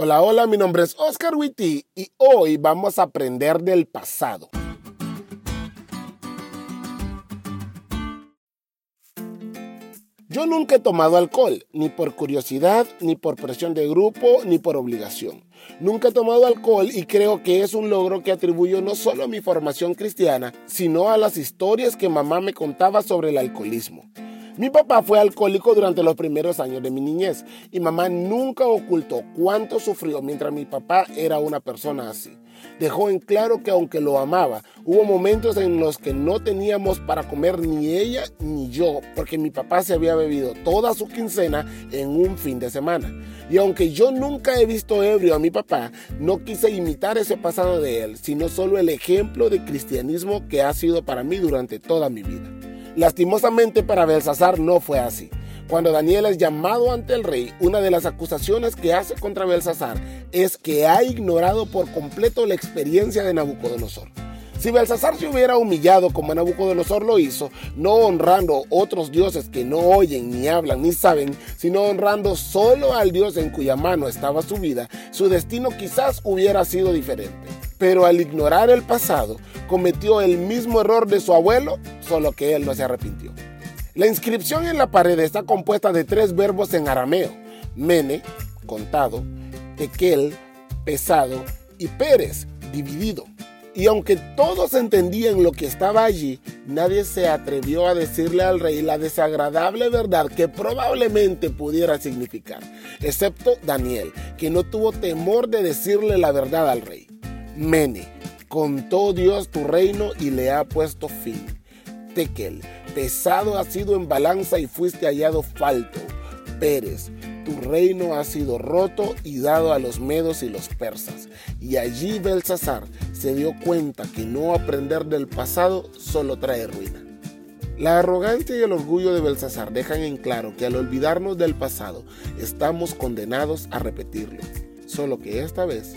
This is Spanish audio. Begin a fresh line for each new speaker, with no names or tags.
Hola, hola, mi nombre es Oscar Witty y hoy vamos a aprender del pasado. Yo nunca he tomado alcohol, ni por curiosidad, ni por presión de grupo, ni por obligación. Nunca he tomado alcohol y creo que es un logro que atribuyo no solo a mi formación cristiana, sino a las historias que mamá me contaba sobre el alcoholismo. Mi papá fue alcohólico durante los primeros años de mi niñez y mamá nunca ocultó cuánto sufrió mientras mi papá era una persona así. Dejó en claro que aunque lo amaba, hubo momentos en los que no teníamos para comer ni ella ni yo, porque mi papá se había bebido toda su quincena en un fin de semana. Y aunque yo nunca he visto ebrio a mi papá, no quise imitar ese pasado de él, sino solo el ejemplo de cristianismo que ha sido para mí durante toda mi vida. Lastimosamente para Belsasar no fue así. Cuando Daniel es llamado ante el rey, una de las acusaciones que hace contra Belsasar es que ha ignorado por completo la experiencia de Nabucodonosor. Si Belsasar se hubiera humillado como Nabucodonosor lo hizo, no honrando otros dioses que no oyen, ni hablan, ni saben, sino honrando solo al Dios en cuya mano estaba su vida, su destino quizás hubiera sido diferente. Pero al ignorar el pasado, cometió el mismo error de su abuelo, solo que él no se arrepintió. La inscripción en la pared está compuesta de tres verbos en arameo, mene, contado, tekel, pesado, y pérez, dividido. Y aunque todos entendían lo que estaba allí, nadie se atrevió a decirle al rey la desagradable verdad que probablemente pudiera significar, excepto Daniel, que no tuvo temor de decirle la verdad al rey. Mene, contó Dios tu reino y le ha puesto fin. Tekel, pesado ha sido en balanza y fuiste hallado falto. Pérez, tu reino ha sido roto y dado a los medos y los persas. Y allí Belsasar se dio cuenta que no aprender del pasado solo trae ruina. La arrogancia y el orgullo de Belsasar dejan en claro que al olvidarnos del pasado estamos condenados a repetirlo, solo que esta vez